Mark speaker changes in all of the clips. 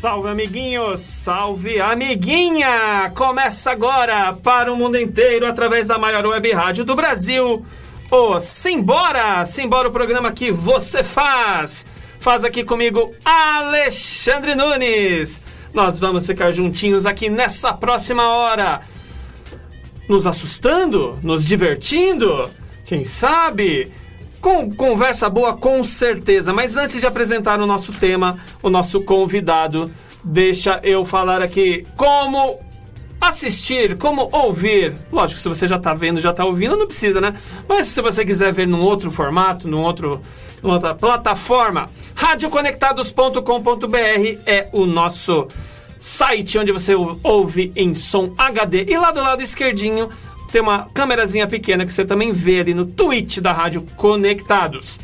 Speaker 1: Salve, amiguinhos! Salve, amiguinha! Começa agora para o mundo inteiro através da maior web rádio do Brasil. O Simbora! Simbora o programa que você faz! Faz aqui comigo Alexandre Nunes. Nós vamos ficar juntinhos aqui nessa próxima hora. Nos assustando? Nos divertindo? Quem sabe? Com conversa boa, com certeza. Mas antes de apresentar o nosso tema, o nosso convidado, deixa eu falar aqui como assistir, como ouvir. Lógico, se você já está vendo, já está ouvindo, não precisa, né? Mas se você quiser ver num outro formato, num outro, numa outra plataforma, radioconectados.com.br é o nosso site onde você ouve em som HD. E lá do lado esquerdinho tem uma câmerazinha pequena que você também vê ali no tweet da Rádio Conectados.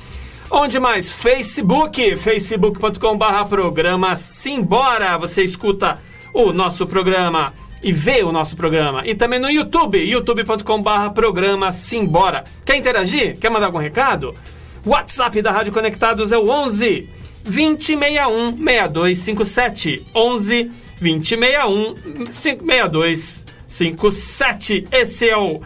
Speaker 1: Onde mais? Facebook, facebook.com.br programa Simbora. Você escuta o nosso programa e vê o nosso programa. E também no YouTube, youtube.com.br programa Simbora. Quer interagir? Quer mandar algum recado? WhatsApp da Rádio Conectados é o 11 2061 6257. 11 2061 6257. 57. Esse é o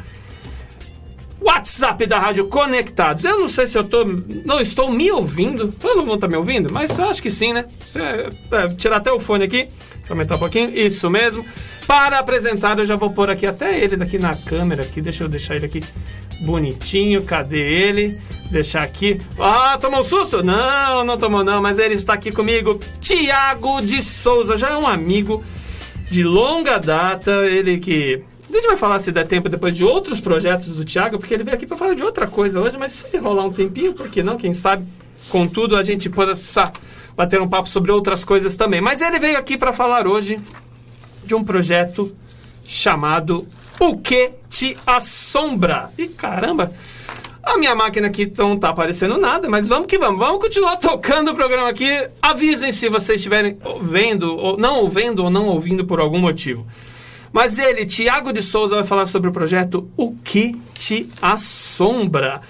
Speaker 1: WhatsApp da Rádio Conectados. Eu não sei se eu tô, não estou me ouvindo. Todo mundo está me ouvindo? Mas eu acho que sim, né? Você, é, tirar até o fone aqui. Aumentar um pouquinho. Isso mesmo. Para apresentar, eu já vou pôr aqui até ele daqui na câmera aqui. Deixa eu deixar ele aqui bonitinho. Cadê ele? Deixar aqui. Ah, tomou um susto? Não, não tomou não, mas ele está aqui comigo. Tiago de Souza, já é um amigo de longa data, ele que. A gente vai falar se der tempo depois de outros projetos do Thiago, porque ele veio aqui para falar de outra coisa hoje, mas se rolar um tempinho, por que não? Quem sabe, contudo, a gente possa bater um papo sobre outras coisas também. Mas ele veio aqui para falar hoje de um projeto chamado O Que Te Assombra. E caramba, a minha máquina aqui não tá aparecendo nada, mas vamos que vamos. Vamos continuar tocando o programa aqui. Avisem se vocês estiverem vendo, ou não ouvindo ou não ouvindo por algum motivo. Mas ele, Tiago de Souza, vai falar sobre o projeto O Que Te Assombra.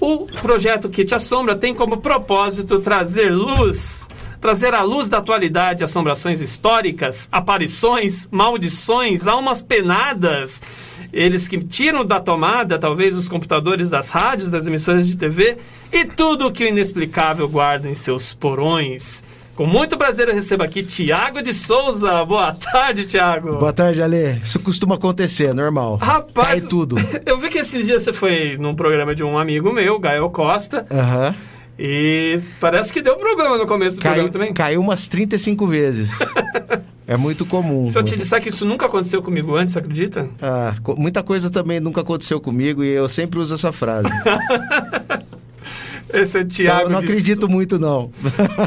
Speaker 1: O projeto Que Te Assombra tem como propósito trazer luz, trazer à luz da atualidade assombrações históricas, aparições, maldições, almas penadas eles que tiram da tomada, talvez, os computadores das rádios, das emissoras de TV e tudo o que o inexplicável guarda em seus porões. Com muito prazer eu recebo aqui Tiago de Souza. Boa tarde, Tiago.
Speaker 2: Boa tarde, Ale. Isso costuma acontecer, é normal.
Speaker 1: Rapaz,
Speaker 2: Cai tudo.
Speaker 1: Eu vi que esses dias você foi num programa de um amigo meu, Gael Costa.
Speaker 2: Aham. Uhum.
Speaker 1: E parece que deu problema no começo do
Speaker 2: caiu,
Speaker 1: programa também.
Speaker 2: Caiu umas 35 vezes. é muito comum.
Speaker 1: Se eu te disser que isso nunca aconteceu comigo antes, acredita?
Speaker 2: Ah, muita coisa também nunca aconteceu comigo e eu sempre uso essa frase.
Speaker 1: Esse é o Thiago.
Speaker 2: Então, eu não acredito muito, não.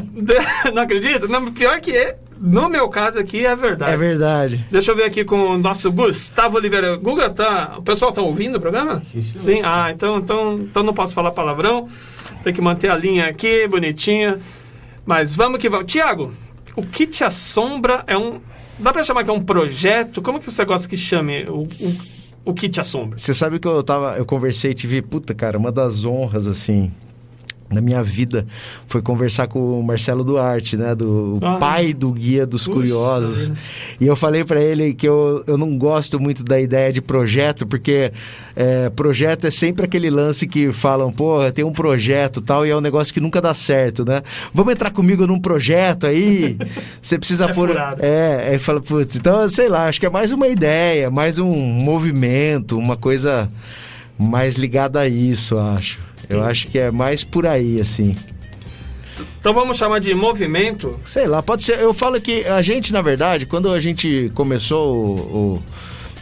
Speaker 1: não acredito? Não, pior que é. No meu caso aqui é verdade.
Speaker 2: É verdade.
Speaker 1: Deixa eu ver aqui com o nosso Gustavo Oliveira. Guga, tá, o pessoal tá ouvindo o programa?
Speaker 2: Sim, sim.
Speaker 1: Sim? Ah, então, então, então não posso falar palavrão. Tem que manter a linha aqui, bonitinha. Mas vamos que vamos. Tiago, o que te assombra é um. Dá pra chamar que é um projeto? Como que você gosta que chame o, o, o que te assombra?
Speaker 2: Você sabe que eu tava. Eu conversei e tive, puta, cara, uma das honras, assim, na minha vida foi conversar com o Marcelo Duarte, né? Do ah, pai do Guia dos puxa, Curiosos. E eu falei para ele que eu, eu não gosto muito da ideia de projeto, porque é, projeto é sempre aquele lance que falam, pô, tem um projeto tal, e é um negócio que nunca dá certo, né? Vamos entrar comigo num projeto aí? Você precisa
Speaker 1: é
Speaker 2: pôr.
Speaker 1: Furado.
Speaker 2: É, aí fala, putz, então, sei lá, acho que é mais uma ideia, mais um movimento, uma coisa mais ligada a isso, acho. Eu acho que é mais por aí, assim.
Speaker 1: Então vamos chamar de movimento?
Speaker 2: Sei lá, pode ser. Eu falo que a gente, na verdade, quando a gente começou o. o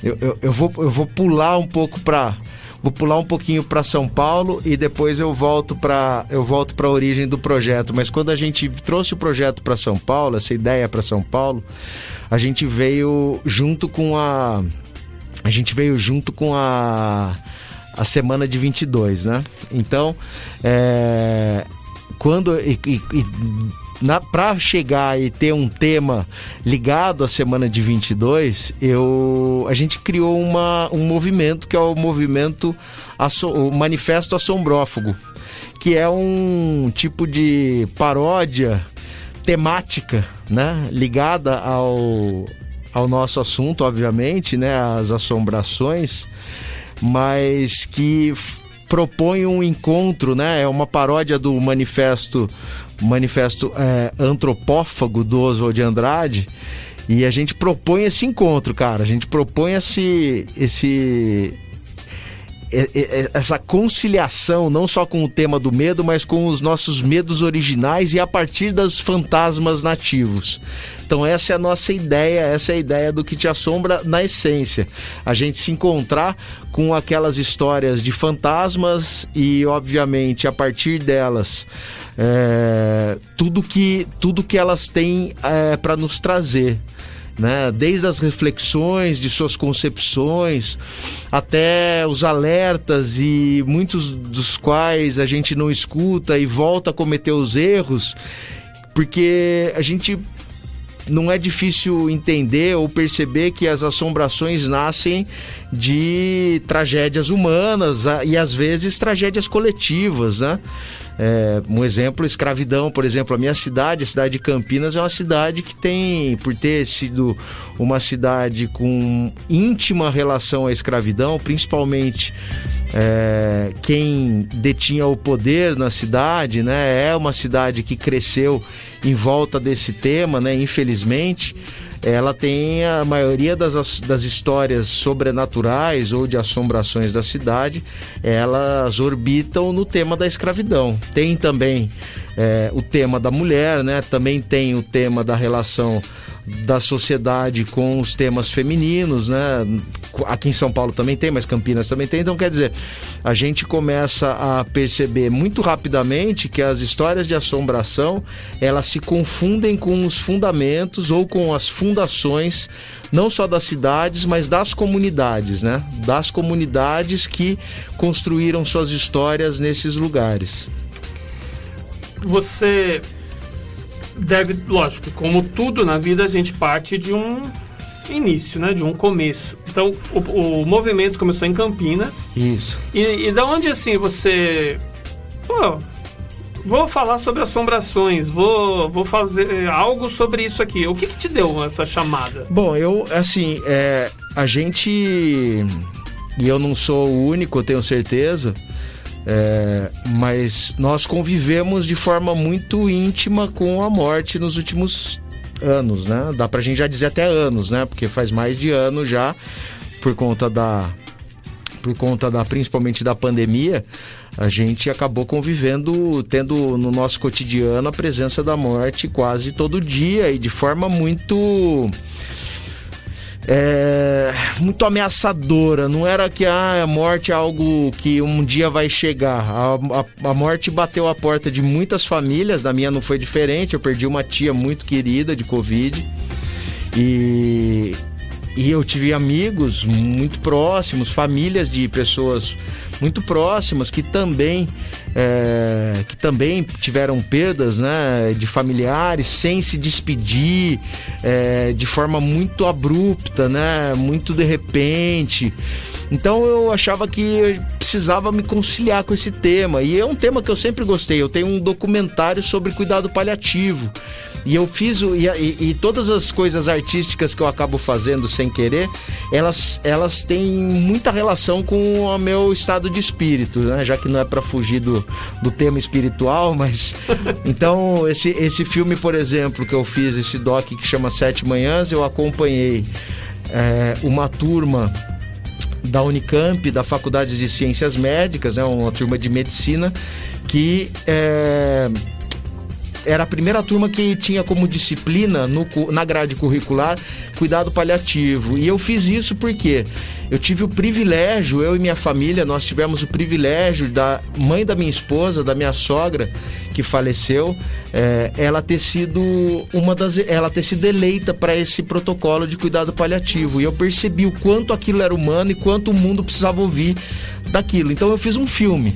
Speaker 2: eu, eu, eu, vou, eu vou pular um pouco para vou pular um pouquinho para São Paulo e depois eu volto para eu volto para a origem do projeto. Mas quando a gente trouxe o projeto para São Paulo, essa ideia para São Paulo, a gente veio junto com a a gente veio junto com a, a semana de 22, né? Então, é, quando. E, e, e, para chegar e ter um tema ligado à semana de 22, eu, a gente criou uma, um movimento que é o movimento o Manifesto Assombrófago, que é um tipo de paródia temática, né, ligada ao, ao nosso assunto, obviamente, né, as assombrações, mas que propõe um encontro, né? É uma paródia do manifesto manifesto é, antropófago do Oswald de Andrade. E a gente propõe esse encontro, cara. A gente propõe esse, esse essa conciliação não só com o tema do medo, mas com os nossos medos originais e a partir dos fantasmas nativos. Então essa é a nossa ideia, essa é a ideia do que te assombra na essência. A gente se encontrar com aquelas histórias de fantasmas e, obviamente, a partir delas, é, tudo que tudo que elas têm é, para nos trazer né? Desde as reflexões de suas concepções até os alertas e muitos dos quais a gente não escuta e volta a cometer os erros, porque a gente não é difícil entender ou perceber que as assombrações nascem de tragédias humanas e às vezes tragédias coletivas, né? É, um exemplo, escravidão, por exemplo, a minha cidade, a cidade de Campinas, é uma cidade que tem, por ter sido uma cidade com íntima relação à escravidão, principalmente é, quem detinha o poder na cidade, né? É uma cidade que cresceu em volta desse tema, né? Infelizmente ela tem a maioria das, das histórias sobrenaturais ou de assombrações da cidade, elas orbitam no tema da escravidão. Tem também é, o tema da mulher, né? Também tem o tema da relação da sociedade com os temas femininos, né? Aqui em São Paulo também tem, mas Campinas também tem. Então, quer dizer, a gente começa a perceber muito rapidamente que as histórias de assombração elas se confundem com os fundamentos ou com as fundações não só das cidades, mas das comunidades, né? Das comunidades que construíram suas histórias nesses lugares.
Speaker 1: Você deve, lógico, como tudo na vida, a gente parte de um início, né? De um começo. Então, o, o movimento começou em Campinas.
Speaker 2: Isso.
Speaker 1: E, e da onde, assim, você... Pô, vou falar sobre assombrações, vou, vou fazer algo sobre isso aqui. O que, que te deu essa chamada?
Speaker 2: Bom, eu, assim, é, a gente... E eu não sou o único, eu tenho certeza é, mas nós convivemos de forma muito íntima com a morte nos últimos anos, né? Dá pra gente já dizer até anos, né? Porque faz mais de ano já, por conta da. Por conta da, principalmente da pandemia, a gente acabou convivendo, tendo no nosso cotidiano a presença da morte quase todo dia e de forma muito é, muito ameaçadora. Não era que ah, a morte é algo que um dia vai chegar. A, a, a, morte bateu a porta de muitas famílias, da minha não foi diferente. Eu perdi uma tia muito querida de Covid. E, e eu tive amigos muito próximos, famílias de pessoas muito próximas que também é, que também tiveram perdas né, de familiares sem se despedir é, de forma muito abrupta, né, muito de repente. Então eu achava que eu precisava me conciliar com esse tema. E é um tema que eu sempre gostei. Eu tenho um documentário sobre cuidado paliativo. E eu fiz o, e, e, todas as coisas artísticas que eu acabo fazendo sem querer, elas, elas têm muita relação com o meu estado de espírito, né? Já que não é para fugir do, do tema espiritual, mas então esse, esse filme, por exemplo, que eu fiz, esse doc que chama Sete Manhãs, eu acompanhei é, uma turma da Unicamp, da Faculdade de Ciências Médicas, né, uma turma de medicina, que é, era a primeira turma que tinha como disciplina no, na grade curricular cuidado paliativo. E eu fiz isso porque eu tive o privilégio, eu e minha família, nós tivemos o privilégio da mãe da minha esposa, da minha sogra, que faleceu, é, ela ter sido uma das, ela ter sido eleita para esse protocolo de cuidado paliativo. E eu percebi o quanto aquilo era humano e quanto o mundo precisava ouvir daquilo. Então eu fiz um filme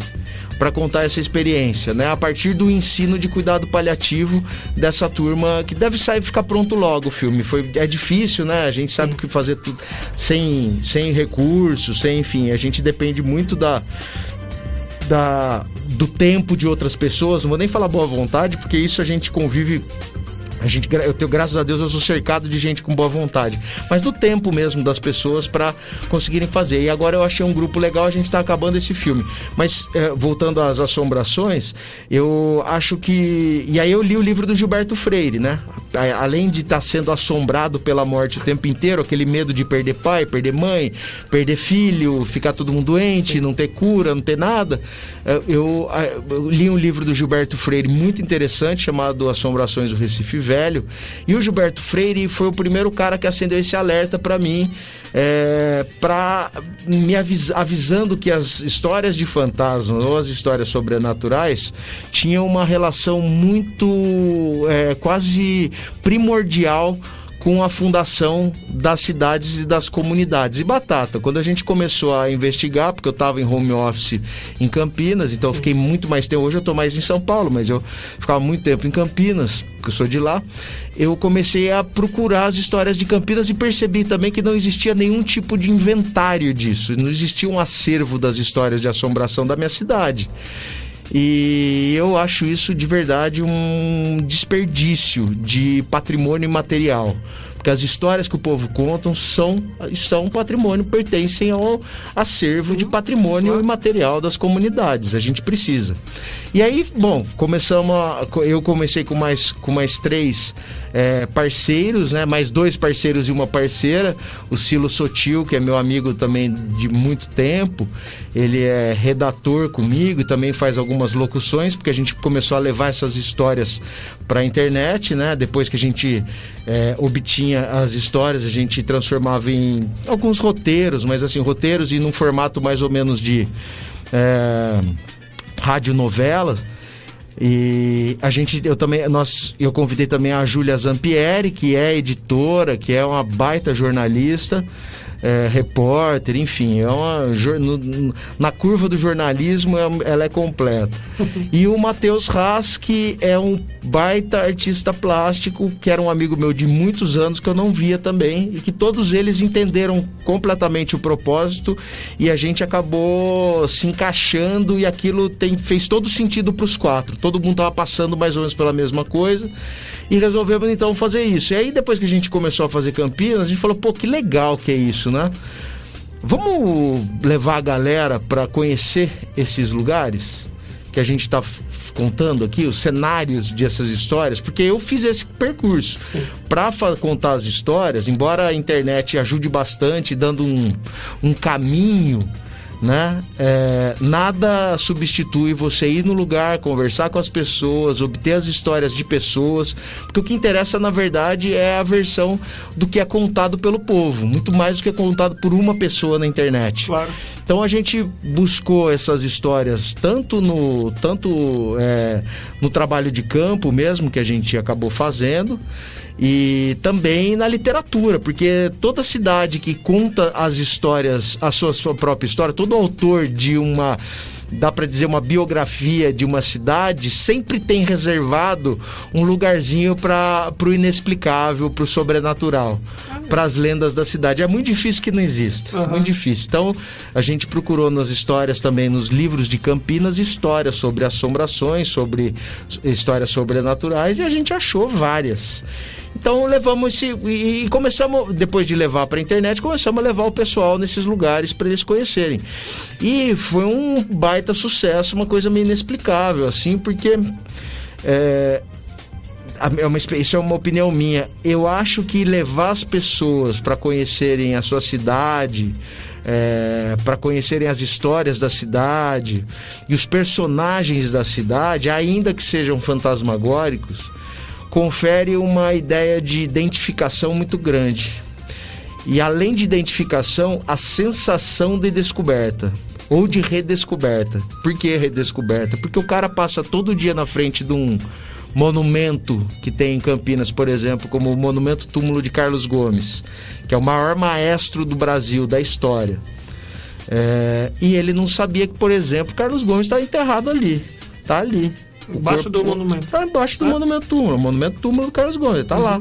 Speaker 2: para contar essa experiência, né? A partir do ensino de cuidado paliativo dessa turma que deve sair ficar pronto logo o filme. Foi é difícil, né? A gente sabe o que fazer tudo sem sem recursos, sem enfim, a gente depende muito da da do tempo de outras pessoas, não vou nem falar boa vontade, porque isso a gente convive a gente, eu tenho, graças a Deus, eu sou cercado de gente com boa vontade. Mas do tempo mesmo das pessoas para conseguirem fazer. E agora eu achei um grupo legal, a gente está acabando esse filme. Mas, é, voltando às assombrações, eu acho que. E aí eu li o livro do Gilberto Freire, né? Além de estar tá sendo assombrado pela morte o tempo inteiro, aquele medo de perder pai, perder mãe, perder filho, ficar todo mundo doente, não ter cura, não ter nada. É, eu, eu li um livro do Gilberto Freire muito interessante chamado Assombrações do Recife velho. E o Gilberto Freire foi o primeiro cara que acendeu esse alerta para mim, é, para me avis, avisando que as histórias de fantasmas ou as histórias sobrenaturais tinham uma relação muito é, quase primordial com a fundação das cidades e das comunidades. E batata, quando a gente começou a investigar, porque eu estava em home office em Campinas, então eu fiquei muito mais tempo. Hoje eu estou mais em São Paulo, mas eu ficava muito tempo em Campinas, porque eu sou de lá. Eu comecei a procurar as histórias de Campinas e percebi também que não existia nenhum tipo de inventário disso. Não existia um acervo das histórias de assombração da minha cidade. E eu acho isso de verdade um desperdício de patrimônio imaterial. Porque as histórias que o povo contam são, são patrimônio, pertencem ao acervo Sim, de patrimônio claro. imaterial das comunidades. A gente precisa. E aí, bom, começamos a, eu comecei com mais, com mais três é, parceiros, né? Mais dois parceiros e uma parceira. O Silo Sotil, que é meu amigo também de muito tempo. Ele é redator comigo e também faz algumas locuções, porque a gente começou a levar essas histórias para a internet, né? Depois que a gente é, obtinha as histórias, a gente transformava em alguns roteiros, mas assim, roteiros e num formato mais ou menos de é, radionovela. E a gente, eu também, nós, eu convidei também a Júlia Zampieri, que é editora, que é uma baita jornalista é, repórter, enfim, é uma, no, na curva do jornalismo é, ela é completa. E o Matheus Haas, que é um baita artista plástico, que era um amigo meu de muitos anos que eu não via também, e que todos eles entenderam completamente o propósito e a gente acabou se encaixando e aquilo tem, fez todo sentido para os quatro. Todo mundo estava passando mais ou menos pela mesma coisa e resolvemos então fazer isso. E aí depois que a gente começou a fazer Campinas, a gente falou, pô, que legal que é isso, né? Vamos levar a galera para conhecer esses lugares que a gente está contando aqui, os cenários dessas histórias, porque eu fiz esse percurso para contar as histórias, embora a internet ajude bastante, dando um, um caminho né? É, nada substitui você ir no lugar, conversar com as pessoas, obter as histórias de pessoas, porque o que interessa na verdade é a versão do que é contado pelo povo, muito mais do que é contado por uma pessoa na internet.
Speaker 1: Claro.
Speaker 2: Então a gente buscou essas histórias tanto no tanto é, no trabalho de campo mesmo que a gente acabou fazendo e também na literatura, porque toda cidade que conta as histórias, a sua, sua própria história, todo autor de uma dá para dizer uma biografia de uma cidade, sempre tem reservado um lugarzinho para o inexplicável, para o sobrenatural, para as lendas da cidade. É muito difícil que não exista, uhum. muito difícil. Então, a gente procurou nas histórias também, nos livros de Campinas, histórias sobre assombrações, sobre histórias sobrenaturais, e a gente achou várias. Então levamos esse e começamos depois de levar para a internet, começamos a levar o pessoal nesses lugares para eles conhecerem. E foi um baita sucesso, uma coisa meio inexplicável assim, porque é, é uma, isso é uma opinião minha. Eu acho que levar as pessoas para conhecerem a sua cidade, é, para conhecerem as histórias da cidade e os personagens da cidade, ainda que sejam fantasmagóricos, confere uma ideia de identificação muito grande. E além de identificação, a sensação de descoberta. ou de redescoberta. Por que redescoberta? Porque o cara passa todo dia na frente de um monumento que tem em Campinas, por exemplo, como o Monumento Túmulo de Carlos Gomes, que é o maior maestro do Brasil, da história. É, e ele não sabia que, por exemplo, Carlos Gomes está enterrado ali. Está ali.
Speaker 1: Embaixo do monumento.
Speaker 2: Está embaixo do ah. monumento túmulo. O monumento túmulo do Carlos Gomes, está uhum. lá.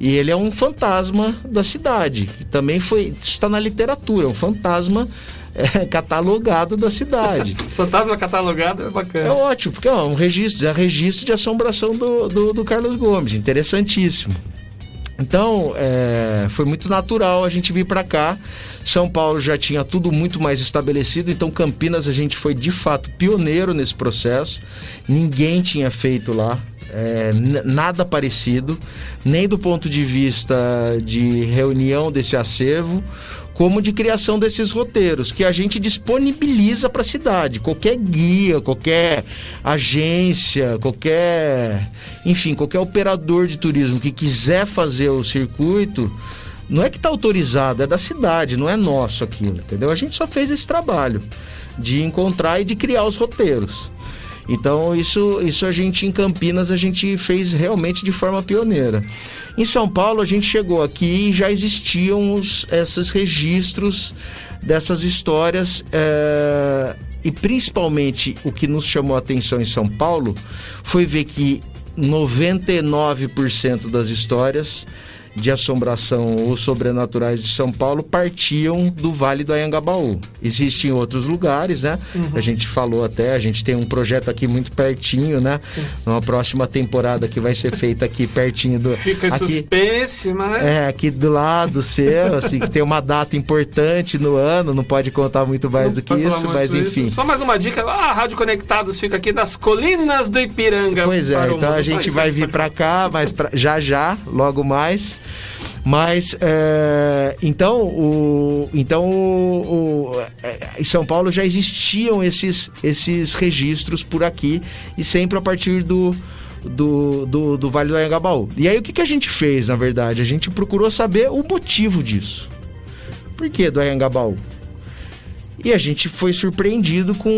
Speaker 2: E ele é um fantasma da cidade. Também foi. está na literatura, é um fantasma é, catalogado da cidade.
Speaker 1: Fantasma catalogado é bacana.
Speaker 2: É ótimo, porque é um registro, é registro de assombração do, do, do Carlos Gomes. Interessantíssimo. Então, é, foi muito natural a gente vir para cá. São Paulo já tinha tudo muito mais estabelecido, então Campinas a gente foi de fato pioneiro nesse processo. Ninguém tinha feito lá é, nada parecido, nem do ponto de vista de reunião desse acervo, como de criação desses roteiros, que a gente disponibiliza para a cidade. Qualquer guia, qualquer agência, qualquer. Enfim, qualquer operador de turismo que quiser fazer o circuito, não é que está autorizado, é da cidade, não é nosso aquilo, entendeu? A gente só fez esse trabalho de encontrar e de criar os roteiros. Então isso, isso a gente em Campinas a gente fez realmente de forma pioneira. Em São Paulo a gente chegou aqui e já existiam os, esses registros dessas histórias é, e principalmente o que nos chamou a atenção em São Paulo foi ver que 99% das histórias de assombração ou sobrenaturais de São Paulo partiam do Vale do Anhangabaú. Existem outros lugares, né? Uhum. A gente falou até, a gente tem um projeto aqui muito pertinho, né? Sim. Numa próxima temporada que vai ser feita aqui pertinho do.
Speaker 1: Fica
Speaker 2: aqui,
Speaker 1: suspense, mas.
Speaker 2: É, aqui do lado seu, assim, que tem uma data importante no ano, não pode contar muito mais não do que isso, mas enfim.
Speaker 1: Só mais uma dica, ah, a Rádio Conectados fica aqui das colinas do Ipiranga.
Speaker 2: Pois é, então a gente vai vir para cá, mas pra, já já, logo mais. Mas é, então, o, então o, o, é, em São Paulo já existiam esses, esses registros por aqui e sempre a partir do, do, do, do Vale do Anhangabaú. E aí o que, que a gente fez, na verdade? A gente procurou saber o motivo disso. Por que do Anhangabaú? E a gente foi surpreendido com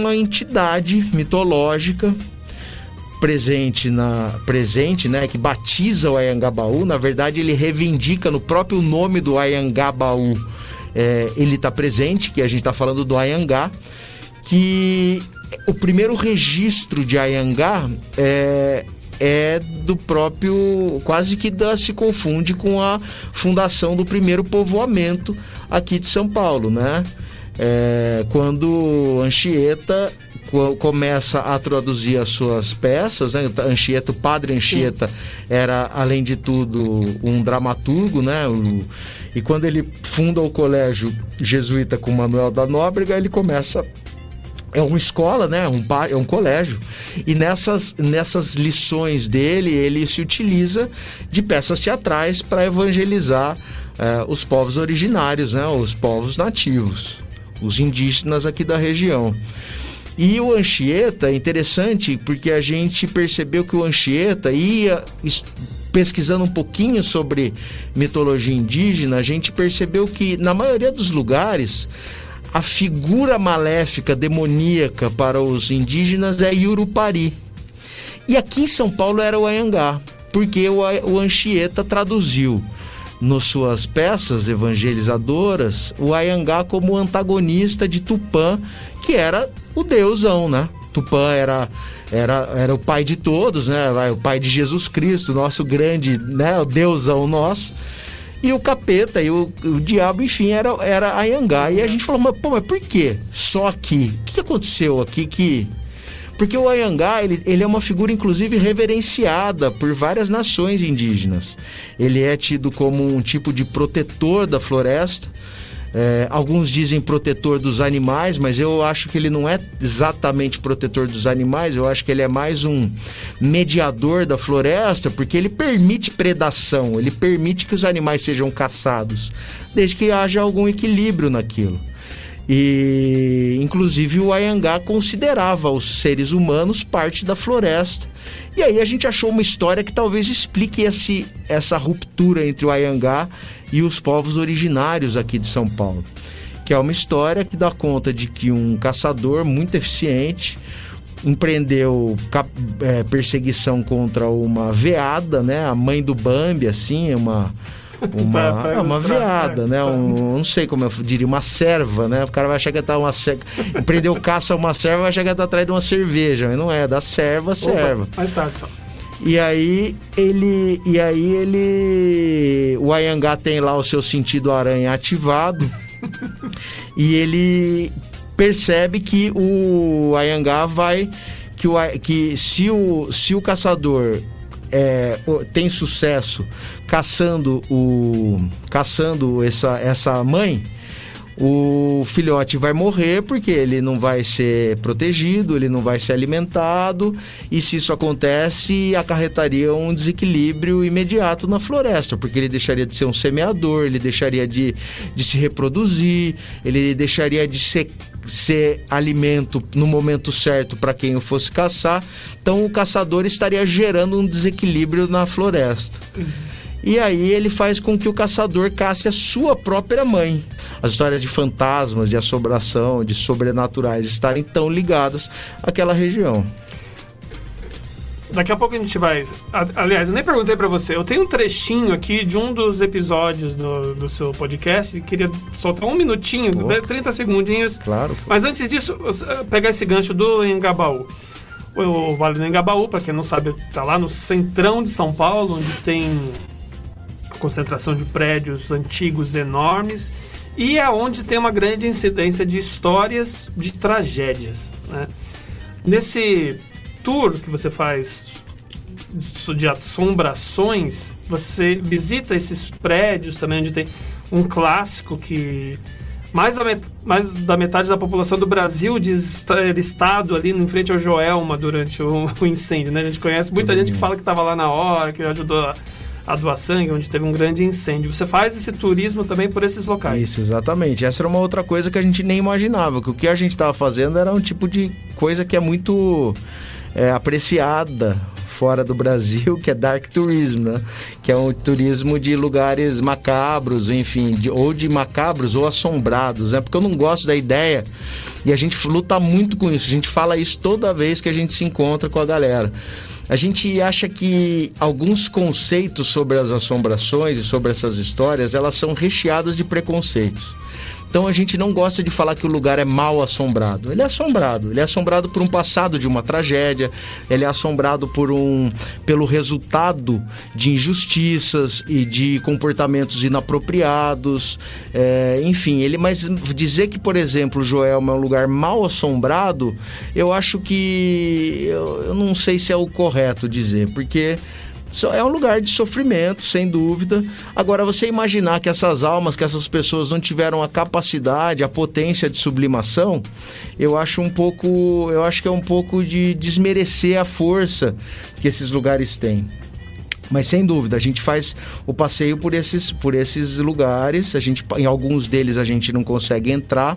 Speaker 2: uma entidade mitológica presente na presente, né, que batiza o Ayangabaú, na verdade ele reivindica no próprio nome do Ayangabaú, é, ele está presente, que a gente está falando do Ayangá, que o primeiro registro de Ayangá é, é do próprio, quase que dá, se confunde com a fundação do primeiro povoamento aqui de São Paulo, né? É, quando Anchieta começa a traduzir as suas peças, né? Anchieta, o padre Anchieta era, além de tudo, um dramaturgo, né? E quando ele funda o colégio jesuíta com Manuel da Nóbrega, ele começa é uma escola, né? Um, é um colégio. E nessas, nessas lições dele, ele se utiliza de peças teatrais para evangelizar é, os povos originários, né? Os povos nativos, os indígenas aqui da região. E o Anchieta é interessante porque a gente percebeu que o Anchieta ia pesquisando um pouquinho sobre mitologia indígena, a gente percebeu que na maioria dos lugares a figura maléfica, demoníaca para os indígenas é Yurupari. E aqui em São Paulo era o Anhangá, porque o, o Anchieta traduziu nas suas peças evangelizadoras o Ayangá como antagonista de Tupã, que era o deusão, né? Tupã era, era, era o pai de todos, né? O pai de Jesus Cristo, nosso grande, né? O deusão nosso. E o capeta e o, o diabo, enfim, era, era Ayangá. E a gente falou, mas, pô, mas por quê? Só aqui? O que aconteceu aqui que porque o Ayangá, ele, ele é uma figura inclusive reverenciada por várias nações indígenas. Ele é tido como um tipo de protetor da floresta. É, alguns dizem protetor dos animais, mas eu acho que ele não é exatamente protetor dos animais, eu acho que ele é mais um mediador da floresta, porque ele permite predação, ele permite que os animais sejam caçados, desde que haja algum equilíbrio naquilo. E inclusive o Ayangá considerava os seres humanos parte da floresta. E aí a gente achou uma história que talvez explique esse, essa ruptura entre o Ayangá e os povos originários aqui de São Paulo. que é uma história que dá conta de que um caçador muito eficiente empreendeu é, perseguição contra uma veada, né? A mãe do Bambi, assim, uma uma, pra, pra é, uma veada, né? Um, não sei como eu diria, uma serva, né? O cara vai achar que tá uma serva. Empreendeu caça a uma serva, vai achar que tá atrás de uma cerveja. Mas não é, da serva, serva. Opa,
Speaker 1: mais tarde só.
Speaker 2: E aí ele. E aí ele. O Ayangá tem lá o seu sentido aranha ativado. e ele percebe que o Ayangá vai. Que, o, que se, o, se o caçador é, tem sucesso caçando o caçando essa, essa mãe, o filhote vai morrer porque ele não vai ser protegido, ele não vai ser alimentado, e se isso acontece, acarretaria um desequilíbrio imediato na floresta, porque ele deixaria de ser um semeador, ele deixaria de, de se reproduzir, ele deixaria de ser ser alimento no momento certo para quem o fosse caçar. Então o caçador estaria gerando um desequilíbrio na floresta. E aí ele faz com que o caçador casse a sua própria mãe. As histórias de fantasmas, de assombração, de sobrenaturais estarem tão ligadas àquela região.
Speaker 1: Daqui a pouco a gente vai. Aliás, eu nem perguntei para você. Eu tenho um trechinho aqui de um dos episódios do, do seu podcast. Queria soltar um minutinho, oh. 30 segundinhos.
Speaker 2: Claro.
Speaker 1: Mas antes disso, pegar esse gancho do Engabaú. O Vale do Engabaú, para quem não sabe, tá lá no centrão de São Paulo, onde tem concentração de prédios antigos enormes e é onde tem uma grande incidência de histórias de tragédias. Né? Nesse tour que você faz de assombrações, você visita esses prédios também onde tem um clássico que mais da, mais da metade da população do Brasil diz ter estado ali em frente ao Joelma durante o, o incêndio, né? A gente conhece muita gente que fala que estava lá na hora, que ajudou a a doar sangue, onde teve um grande incêndio. Você faz esse turismo também por esses locais.
Speaker 2: Isso, exatamente. Essa era uma outra coisa que a gente nem imaginava, que o que a gente estava fazendo era um tipo de coisa que é muito é, apreciada fora do Brasil, que é dark tourism, né? Que é um turismo de lugares macabros, enfim, de, ou de macabros ou assombrados, né? Porque eu não gosto da ideia e a gente luta muito com isso. A gente fala isso toda vez que a gente se encontra com a galera. A gente acha que alguns conceitos sobre as assombrações e sobre essas histórias, elas são recheadas de preconceitos. Então a gente não gosta de falar que o lugar é mal assombrado. Ele é assombrado. Ele é assombrado por um passado de uma tragédia. Ele é assombrado por um pelo resultado de injustiças e de comportamentos inapropriados. É, enfim, ele mas dizer que, por exemplo, Joelma é um lugar mal assombrado, eu acho que eu, eu não sei se é o correto dizer, porque é um lugar de sofrimento, sem dúvida. Agora, você imaginar que essas almas, que essas pessoas não tiveram a capacidade, a potência de sublimação, eu acho um pouco, eu acho que é um pouco de desmerecer a força que esses lugares têm. Mas sem dúvida, a gente faz o passeio por esses, por esses lugares. A gente, em alguns deles a gente não consegue entrar,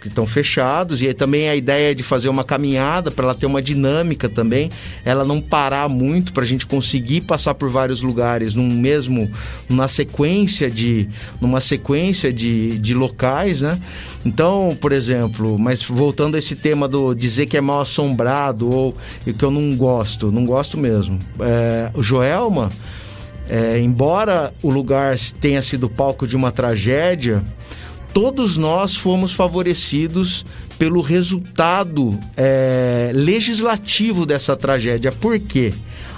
Speaker 2: que estão fechados. E aí também a ideia de fazer uma caminhada para ela ter uma dinâmica também, ela não parar muito para a gente conseguir passar por vários lugares num mesmo, numa sequência de, numa sequência de, de locais, né? Então, por exemplo, mas voltando a esse tema do dizer que é mal assombrado ou que eu não gosto, não gosto mesmo. É, Joelma, é, embora o lugar tenha sido palco de uma tragédia, todos nós fomos favorecidos pelo resultado é, legislativo dessa tragédia. Por quê?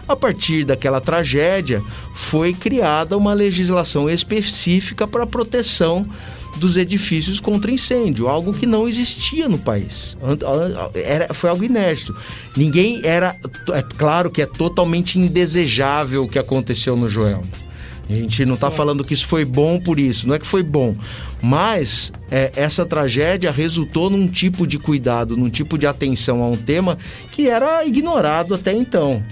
Speaker 2: A partir daquela tragédia, foi criada uma legislação específica para a proteção dos edifícios contra incêndio, algo que não existia no país. Era, foi algo inédito. Ninguém era. É claro que é totalmente indesejável o que aconteceu no Joel. A gente não está falando que isso foi bom por isso, não é que foi bom. Mas é, essa tragédia resultou num tipo de cuidado, num tipo de atenção a um tema que era ignorado até então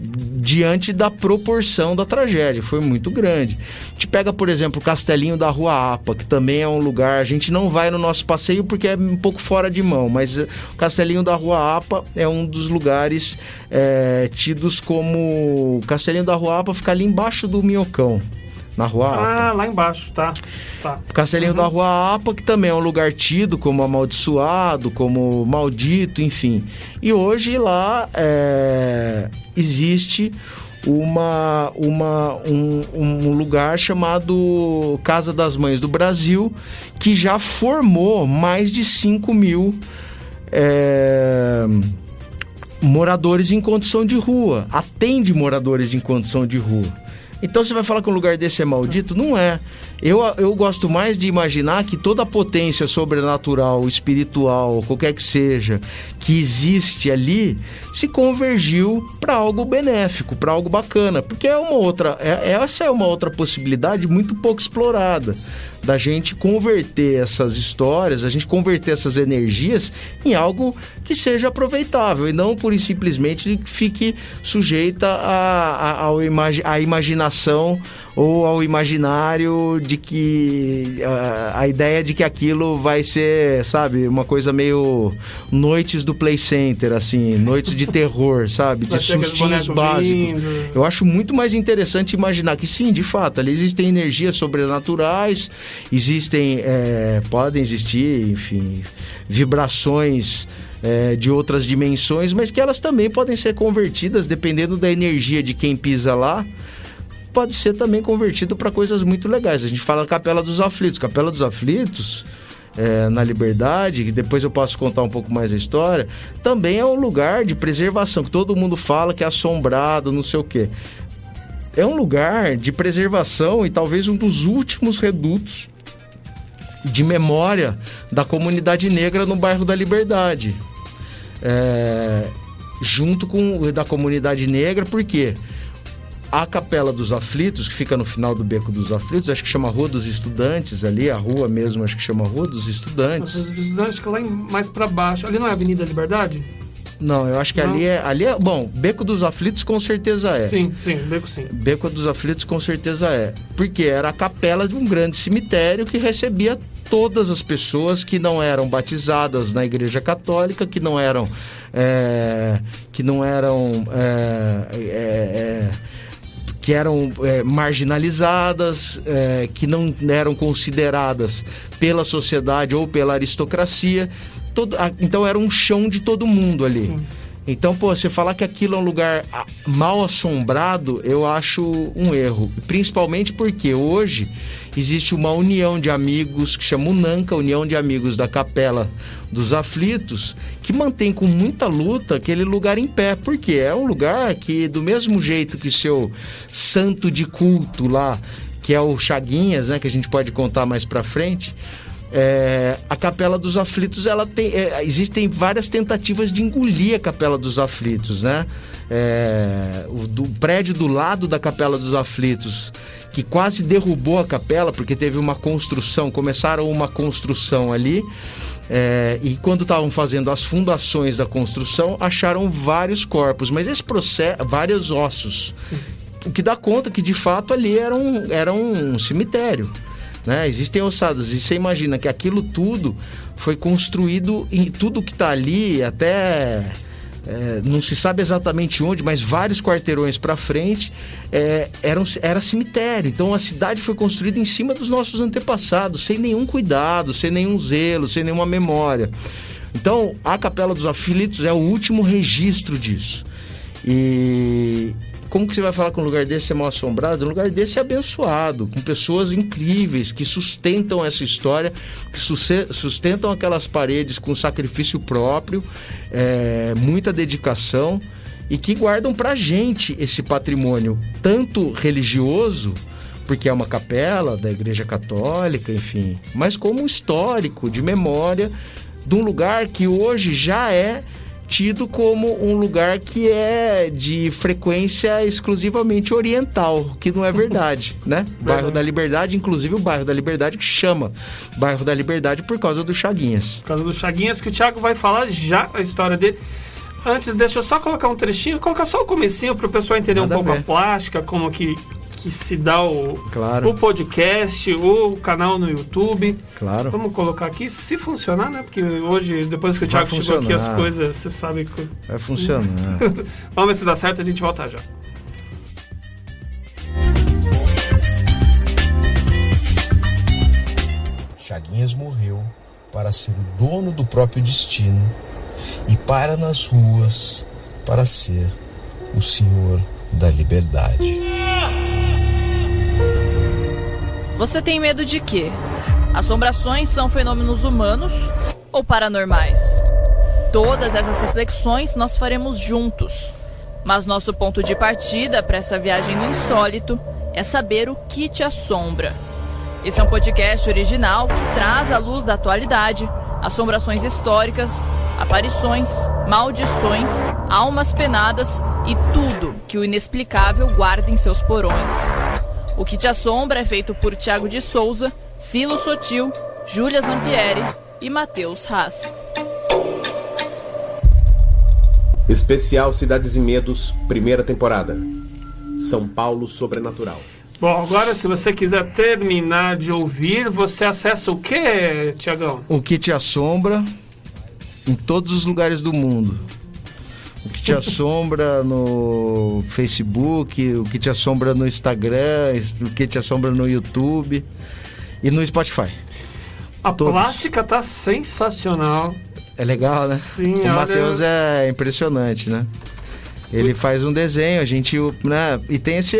Speaker 2: diante da proporção da tragédia, foi muito grande. A gente pega, por exemplo, o Castelinho da Rua Apa, que também é um lugar, a gente não vai no nosso passeio porque é um pouco fora de mão, mas eh, o Castelinho da Rua Apa é um dos lugares é, tidos como. O Castelinho da Rua Apa fica ali embaixo do Minhocão na Rua APA.
Speaker 1: Ah, lá embaixo, tá. tá.
Speaker 2: Castelinho uhum. da Rua APA, que também é um lugar tido como amaldiçoado, como maldito, enfim. E hoje lá é, existe uma, uma, um, um, lugar chamado Casa das Mães do Brasil, que já formou mais de 5 mil é, moradores em condição de rua, atende moradores em condição de rua. Então você vai falar que um lugar desse é maldito? Não é. Eu, eu gosto mais de imaginar que toda a potência sobrenatural, espiritual, qualquer que seja, que existe ali, se convergiu para algo benéfico, para algo bacana. Porque é uma outra. É, essa é uma outra possibilidade muito pouco explorada da gente converter essas histórias, a gente converter essas energias em algo que seja aproveitável e não por simplesmente fique sujeita à, à, à imaginação ou ao imaginário de que a, a, ideia de que aquilo vai ser, sabe, uma coisa meio noites do play center, assim, noites de terror, sabe, de sustinhos básicos. Eu acho muito mais interessante imaginar que sim, de fato, ali existem energias sobrenaturais, existem, é, podem existir, enfim, vibrações é, de outras dimensões, mas que elas também podem ser convertidas dependendo da energia de quem pisa lá pode ser também convertido para coisas muito legais. A gente fala Capela dos Aflitos. Capela dos Aflitos, é, na Liberdade, que depois eu posso contar um pouco mais a história, também é um lugar de preservação, que todo mundo fala que é assombrado, não sei o quê. É um lugar de preservação e talvez um dos últimos redutos de memória da comunidade negra no bairro da Liberdade. É, junto com da comunidade negra, por quê? Porque a Capela dos Aflitos, que fica no final do Beco dos Aflitos, acho que chama Rua dos Estudantes ali, a rua mesmo, acho que chama Rua dos Estudantes.
Speaker 1: Rua dos Estudantes, que lá em, mais para baixo. Ali não é Avenida Liberdade?
Speaker 2: Não, eu acho que ali é, ali é. Bom, Beco dos Aflitos com certeza é.
Speaker 1: Sim, sim, Beco sim.
Speaker 2: Beco dos Aflitos com certeza é. Porque era a capela de um grande cemitério que recebia todas as pessoas que não eram batizadas na Igreja Católica, que não eram. É, que não eram. É, é, é que eram é, marginalizadas, é, que não eram consideradas pela sociedade ou pela aristocracia. Todo, então era um chão de todo mundo ali. Sim. Então, pô, você falar que aquilo é um lugar mal assombrado, eu acho um erro. Principalmente porque hoje existe uma união de amigos que chama Nanca, União de Amigos da Capela dos Aflitos, que mantém com muita luta aquele lugar em pé, porque é um lugar que, do mesmo jeito que seu santo de culto lá, que é o Chaguinhas, né, que a gente pode contar mais para frente, é, a Capela dos Aflitos, ela tem, é, existem várias tentativas de engolir a Capela dos Aflitos, né? É, o do prédio do lado da Capela dos Aflitos que quase derrubou a capela, porque teve uma construção, começaram uma construção ali. É, e quando estavam fazendo as fundações da construção, acharam vários corpos, mas esse processo, vários ossos. Sim. O que dá conta que de fato ali era um, era um cemitério. Né? Existem ossadas, e você imagina que aquilo tudo foi construído em tudo que está ali, até é, não se sabe exatamente onde, mas vários quarteirões para frente é, eram, era cemitério. Então a cidade foi construída em cima dos nossos antepassados, sem nenhum cuidado, sem nenhum zelo, sem nenhuma memória. Então a Capela dos Aflitos é o último registro disso. E, como que você vai falar que um lugar desse é mal assombrado? Um lugar desse é abençoado, com pessoas incríveis que sustentam essa história, que sustentam aquelas paredes com sacrifício próprio, é, muita dedicação e que guardam pra gente esse patrimônio, tanto religioso, porque é uma capela da Igreja Católica, enfim, mas como histórico, de memória, de um lugar que hoje já é tido como um lugar que é de frequência exclusivamente oriental, que não é verdade, né? Verdade. Bairro da Liberdade, inclusive o bairro da Liberdade que chama Bairro da Liberdade por causa do Chaguinhas.
Speaker 1: Por causa do Chaguinhas que o Thiago vai falar já a história dele. Antes, deixa eu só colocar um trechinho, colocar só o comecinho para o pessoal entender Nada um pouco a, a plástica, como que, que se dá o, claro. o podcast, o canal no YouTube.
Speaker 2: Claro.
Speaker 1: Vamos colocar aqui, se funcionar, né? Porque hoje, depois que o Thiago chegou aqui, as coisas, você sabe que...
Speaker 2: Vai funcionar.
Speaker 1: Vamos ver se dá certo, a gente volta já.
Speaker 3: Chaguinhas morreu para ser o dono do próprio destino e para nas ruas para ser o Senhor da liberdade.
Speaker 4: Você tem medo de quê? Assombrações são fenômenos humanos ou paranormais? Todas essas reflexões nós faremos juntos. Mas nosso ponto de partida para essa viagem no insólito é saber o que te assombra. Esse é um podcast original que traz à luz da atualidade assombrações históricas, aparições, maldições, almas penadas e tudo que o inexplicável guarda em seus porões. O que te assombra é feito por Tiago de Souza, Silo Sotil, Júlia Zampieri e Matheus Haas.
Speaker 5: Especial Cidades e Medos, primeira temporada. São Paulo Sobrenatural.
Speaker 1: Bom, agora se você quiser terminar de ouvir, você acessa o que, Tiagão?
Speaker 2: O que te assombra em todos os lugares do mundo. O que te assombra no Facebook, o que te assombra no Instagram, o que te assombra no YouTube e no Spotify.
Speaker 1: A todos. plástica tá sensacional.
Speaker 2: É legal, né?
Speaker 1: Sim,
Speaker 2: o Matheus é impressionante, né? Ele faz um desenho, a gente, né? E tem esse.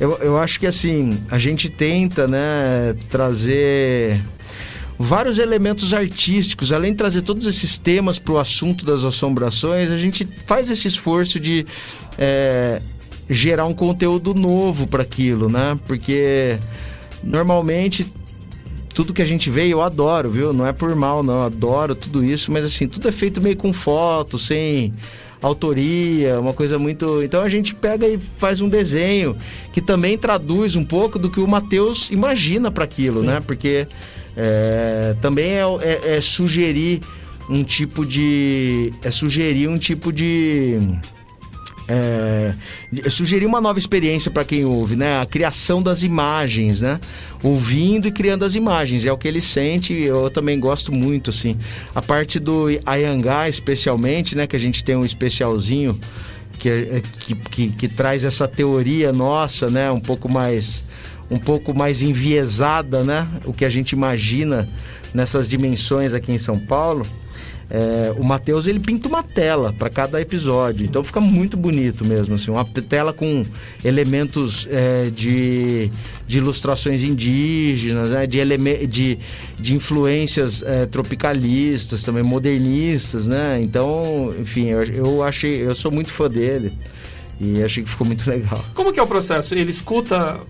Speaker 2: Eu, eu acho que assim, a gente tenta, né, trazer vários elementos artísticos, além de trazer todos esses temas para o assunto das assombrações, a gente faz esse esforço de é, gerar um conteúdo novo para aquilo, né? Porque normalmente tudo que a gente vê eu adoro, viu? Não é por mal, não, eu adoro tudo isso, mas assim, tudo é feito meio com foto, sem autoria, uma coisa muito. Então a gente pega e faz um desenho que também traduz um pouco do que o Matheus imagina para aquilo, Sim. né? Porque é, também é, é, é sugerir um tipo de. É sugerir um tipo de é, sugerir uma nova experiência para quem ouve, né? A criação das imagens, né? Ouvindo e criando as imagens, é o que ele sente. Eu também gosto muito, assim. A parte do Ayangá, especialmente, né? Que a gente tem um especialzinho que, é, que, que, que traz essa teoria nossa, né? Um pouco mais um pouco mais enviesada, né? O que a gente imagina nessas dimensões aqui em São Paulo. É, o Matheus ele pinta uma tela para cada episódio, então fica muito bonito mesmo, assim, uma tela com elementos é, de, de ilustrações indígenas, né, de, de, de influências é, tropicalistas, também modernistas, né? Então, enfim, eu, eu achei, eu sou muito fã dele. E achei que ficou muito legal.
Speaker 1: Como que é o processo? Ele escuta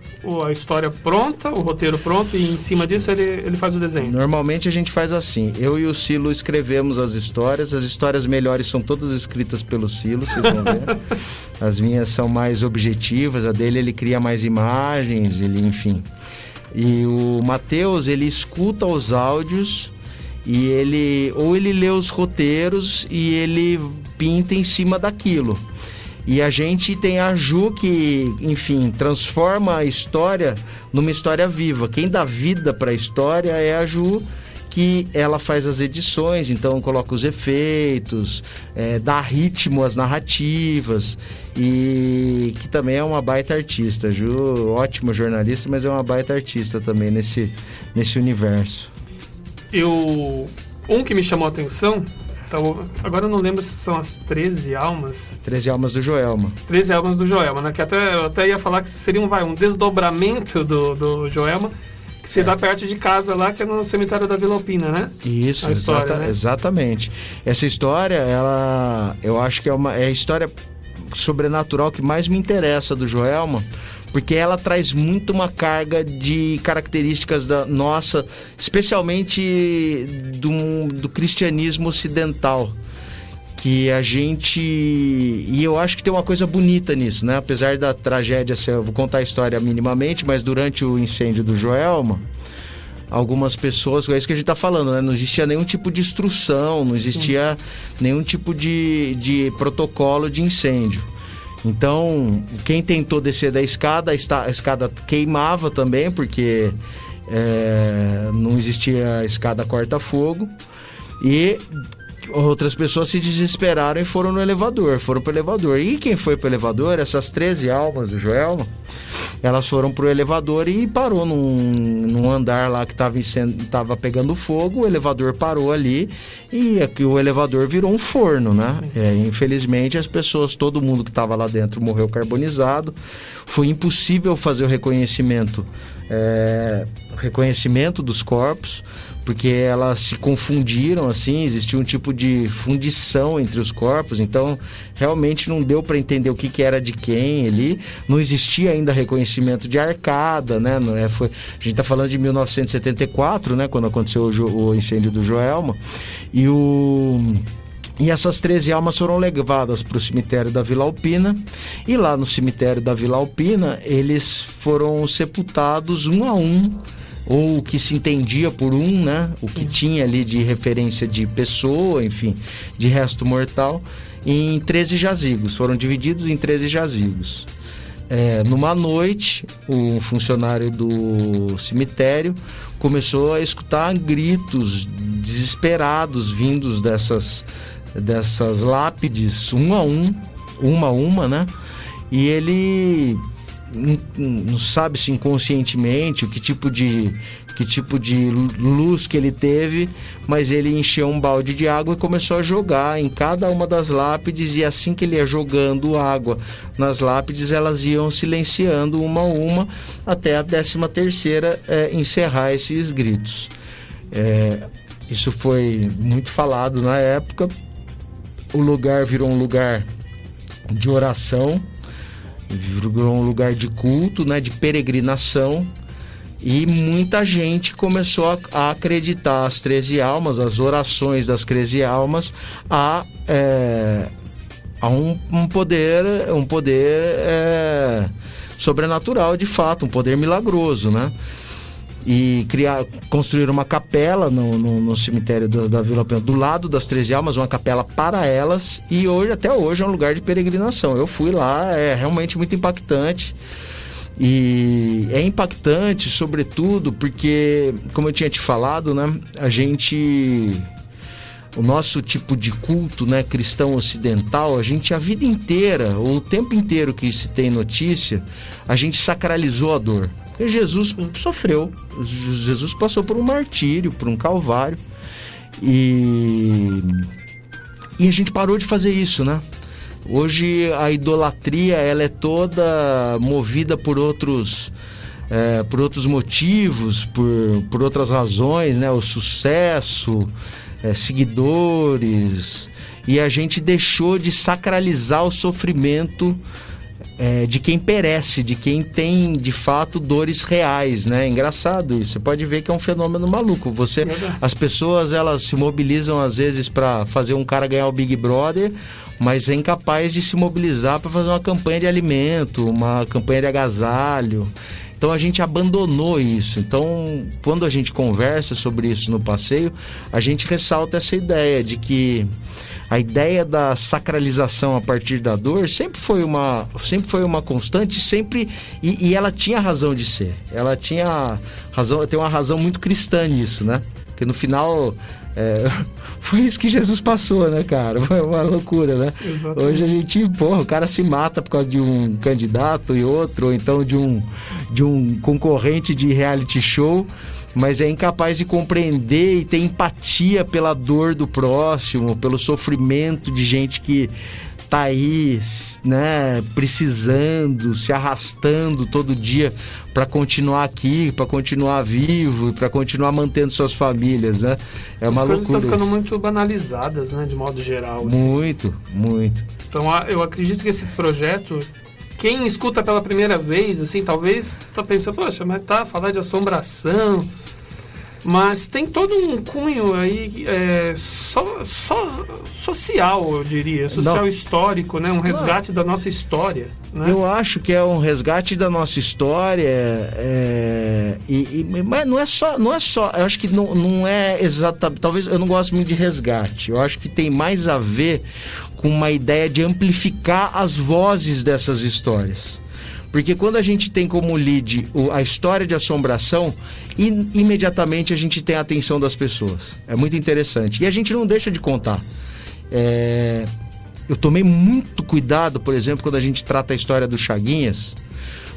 Speaker 1: a história pronta, o roteiro pronto, e em cima disso ele, ele faz o desenho?
Speaker 2: Normalmente a gente faz assim. Eu e o Silo escrevemos as histórias. As histórias melhores são todas escritas pelo Silo, vocês vão ver. as minhas são mais objetivas, a dele ele cria mais imagens, ele, enfim. E o Matheus, ele escuta os áudios e ele ou ele lê os roteiros e ele pinta em cima daquilo. E a gente tem a Ju que, enfim, transforma a história numa história viva. Quem dá vida para a história é a Ju que ela faz as edições, então coloca os efeitos, é, dá ritmo às narrativas e que também é uma baita artista. Ju, ótima jornalista, mas é uma baita artista também nesse, nesse universo.
Speaker 1: Eu, um que me chamou a atenção então, agora eu não lembro se são as 13 almas.
Speaker 2: 13 almas do Joelma.
Speaker 1: 13 almas do Joelma, né? Que até, eu até ia falar que seria um, vai, um desdobramento do, do Joelma, que se é. dá perto de casa lá, que é no cemitério da Vila Alpina, né?
Speaker 2: Isso, história, exata, né? exatamente. Essa história, ela. Eu acho que é, uma, é a história sobrenatural que mais me interessa do Joelma porque ela traz muito uma carga de características da nossa, especialmente do, do cristianismo ocidental que a gente e eu acho que tem uma coisa bonita nisso, né? Apesar da tragédia ser, eu vou contar a história minimamente, mas durante o incêndio do Joelma, algumas pessoas, é isso que a gente está falando, né? Não existia nenhum tipo de instrução, não existia Sim. nenhum tipo de, de protocolo de incêndio. Então, quem tentou descer da escada, a escada queimava também, porque é, não existia escada corta-fogo. E outras pessoas se desesperaram e foram no elevador, foram pro elevador. E quem foi pro elevador, essas 13 almas do Joelma, elas foram pro elevador e parou num, num andar lá que estava tava pegando fogo, o elevador parou ali e aqui o elevador virou um forno, né? É, infelizmente as pessoas, todo mundo que estava lá dentro morreu carbonizado. Foi impossível fazer o reconhecimento, é, reconhecimento dos corpos porque elas se confundiram assim, existia um tipo de fundição entre os corpos, então realmente não deu para entender o que, que era de quem ali, não existia ainda reconhecimento de arcada, né? Não é, foi, a gente está falando de 1974, né, quando aconteceu o, o incêndio do Joelma, e o e essas 13 almas foram levadas para o cemitério da Vila Alpina. E lá no cemitério da Vila Alpina, eles foram sepultados um a um ou o que se entendia por um, né? O Sim. que tinha ali de referência de pessoa, enfim, de resto mortal, em 13 jazigos. Foram divididos em 13 jazigos. É, numa noite, um funcionário do cemitério começou a escutar gritos desesperados vindos dessas, dessas lápides, um a um, uma a uma, né? E ele não sabe se inconscientemente o que tipo de que tipo de luz que ele teve, mas ele encheu um balde de água e começou a jogar em cada uma das lápides e assim que ele ia jogando água nas lápides, elas iam silenciando uma a uma até a décima terceira é, encerrar esses gritos. É, isso foi muito falado na época. O lugar virou um lugar de oração virou um lugar de culto, né, de peregrinação. E muita gente começou a, acreditar as 13 almas, as orações das 13 almas, a, é, a um, um, poder, um poder é, sobrenatural de fato, um poder milagroso, né? E criar, construir uma capela no, no, no cemitério do, da Vila Pena, do lado das 13 Almas, uma capela para elas, e hoje, até hoje, é um lugar de peregrinação. Eu fui lá, é realmente muito impactante. E é impactante, sobretudo, porque, como eu tinha te falado, né, a gente. O nosso tipo de culto né, cristão ocidental, a gente a vida inteira, ou o tempo inteiro que se tem notícia, a gente sacralizou a dor. Jesus sofreu, Jesus passou por um martírio, por um calvário. E, e a gente parou de fazer isso, né? Hoje a idolatria ela é toda movida por outros é, por outros motivos, por, por outras razões, né? O sucesso, é, seguidores e a gente deixou de sacralizar o sofrimento é, de quem perece, de quem tem de fato dores reais, né? Engraçado isso. Você pode ver que é um fenômeno maluco. Você, é as pessoas elas se mobilizam às vezes para fazer um cara ganhar o Big Brother, mas é incapaz de se mobilizar para fazer uma campanha de alimento, uma campanha de agasalho. Então a gente abandonou isso. Então, quando a gente conversa sobre isso no passeio, a gente ressalta essa ideia de que a ideia da sacralização a partir da dor sempre foi uma, sempre foi uma constante, sempre e, e ela tinha razão de ser. Ela tinha razão, tem uma razão muito cristã nisso, né? Porque no final é, foi isso que Jesus passou, né, cara? Foi uma loucura, né? Exatamente. Hoje a gente, porra, o cara se mata por causa de um candidato e outro, ou então de um, de um concorrente de reality show mas é incapaz de compreender e ter empatia pela dor do próximo, pelo sofrimento de gente que tá aí, né, precisando, se arrastando todo dia para continuar aqui, para continuar vivo, para continuar mantendo suas famílias, né?
Speaker 1: É uma As coisas loucura. estão ficando muito banalizadas, né, de modo geral.
Speaker 2: Assim. Muito, muito.
Speaker 1: Então, eu acredito que esse projeto quem escuta pela primeira vez, assim, talvez tá pensando, poxa, mas tá, falar de assombração, mas tem todo um cunho aí é, so, so, social, eu diria, social não. histórico, né? Um resgate da nossa história. Né?
Speaker 2: Eu acho que é um resgate da nossa história, é, e, e, mas não é só, não é só. Eu acho que não, não é exatamente. Talvez eu não gosto muito de resgate. Eu acho que tem mais a ver com uma ideia de amplificar as vozes dessas histórias. Porque quando a gente tem como lead a história de assombração, imediatamente a gente tem a atenção das pessoas. É muito interessante. E a gente não deixa de contar. É... Eu tomei muito cuidado, por exemplo, quando a gente trata a história do Chaguinhas,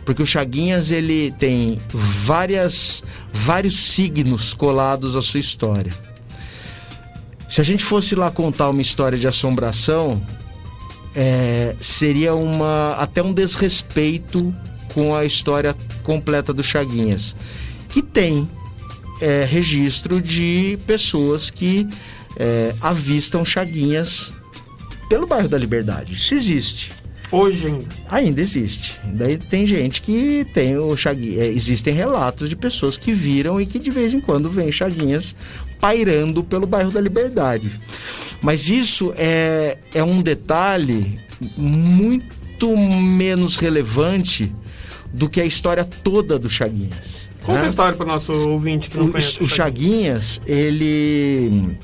Speaker 2: porque o Chaguinhas ele tem várias, vários signos colados à sua história. Se a gente fosse lá contar uma história de assombração, é, seria uma até um desrespeito com a história completa do Chaguinhas, que tem é, registro de pessoas que é, avistam Chaguinhas pelo bairro da Liberdade. Isso existe.
Speaker 1: Hoje ainda.
Speaker 2: Ainda existe. Daí tem gente que tem o Chaguinhas. É, existem relatos de pessoas que viram e que de vez em quando vêm Chaguinhas pairando pelo bairro da Liberdade. Mas isso é, é um detalhe muito menos relevante do que a história toda do Chaguinhas.
Speaker 1: Conta né? a história para o nosso ouvinte que não
Speaker 2: o,
Speaker 1: conhece.
Speaker 2: O Chaguinhas, ele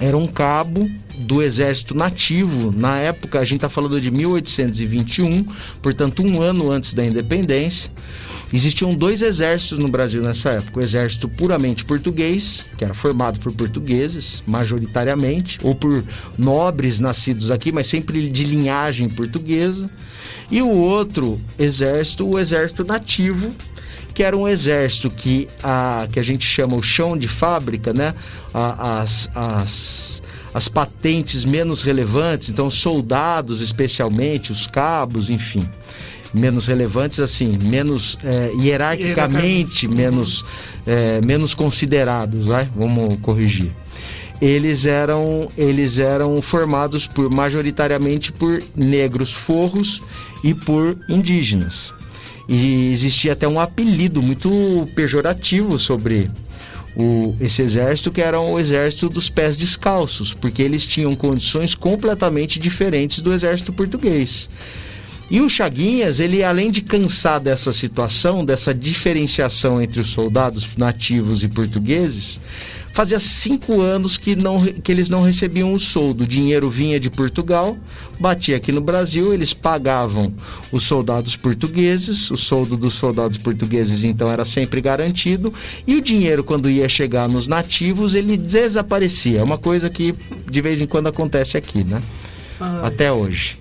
Speaker 2: era um cabo do exército nativo. Na época, a gente está falando de 1821, portanto, um ano antes da independência. Existiam dois exércitos no Brasil nessa época: o exército puramente português, que era formado por portugueses, majoritariamente, ou por nobres nascidos aqui, mas sempre de linhagem portuguesa, e o outro exército, o exército nativo, que era um exército que a, que a gente chama o chão de fábrica, né? A, as, as, as patentes menos relevantes, então soldados especialmente, os cabos, enfim menos relevantes, assim, menos é, hierarquicamente menos, é, menos considerados, vai? vamos corrigir. Eles eram, eles eram formados por majoritariamente por negros forros e por indígenas. E existia até um apelido muito pejorativo sobre o, esse exército, que era o exército dos pés descalços, porque eles tinham condições completamente diferentes do exército português. E o Chaguinhas, ele além de cansar dessa situação, dessa diferenciação entre os soldados nativos e portugueses, fazia cinco anos que, não, que eles não recebiam o soldo. O dinheiro vinha de Portugal, batia aqui no Brasil, eles pagavam os soldados portugueses, o soldo dos soldados portugueses então era sempre garantido, e o dinheiro, quando ia chegar nos nativos, ele desaparecia. É uma coisa que de vez em quando acontece aqui, né? Ai. Até hoje.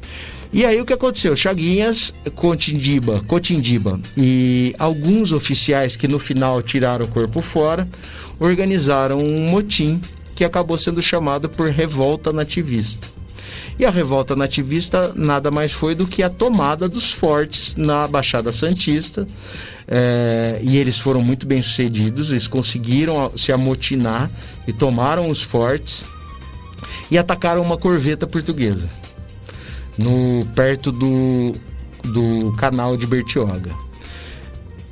Speaker 2: E aí o que aconteceu? Chaguinhas, Cotindiba, Cotindiba e alguns oficiais que no final tiraram o corpo fora organizaram um motim que acabou sendo chamado por revolta nativista. E a revolta nativista nada mais foi do que a tomada dos fortes na Baixada Santista. É, e eles foram muito bem sucedidos, eles conseguiram se amotinar e tomaram os fortes e atacaram uma corveta portuguesa no perto do, do canal de Bertioga.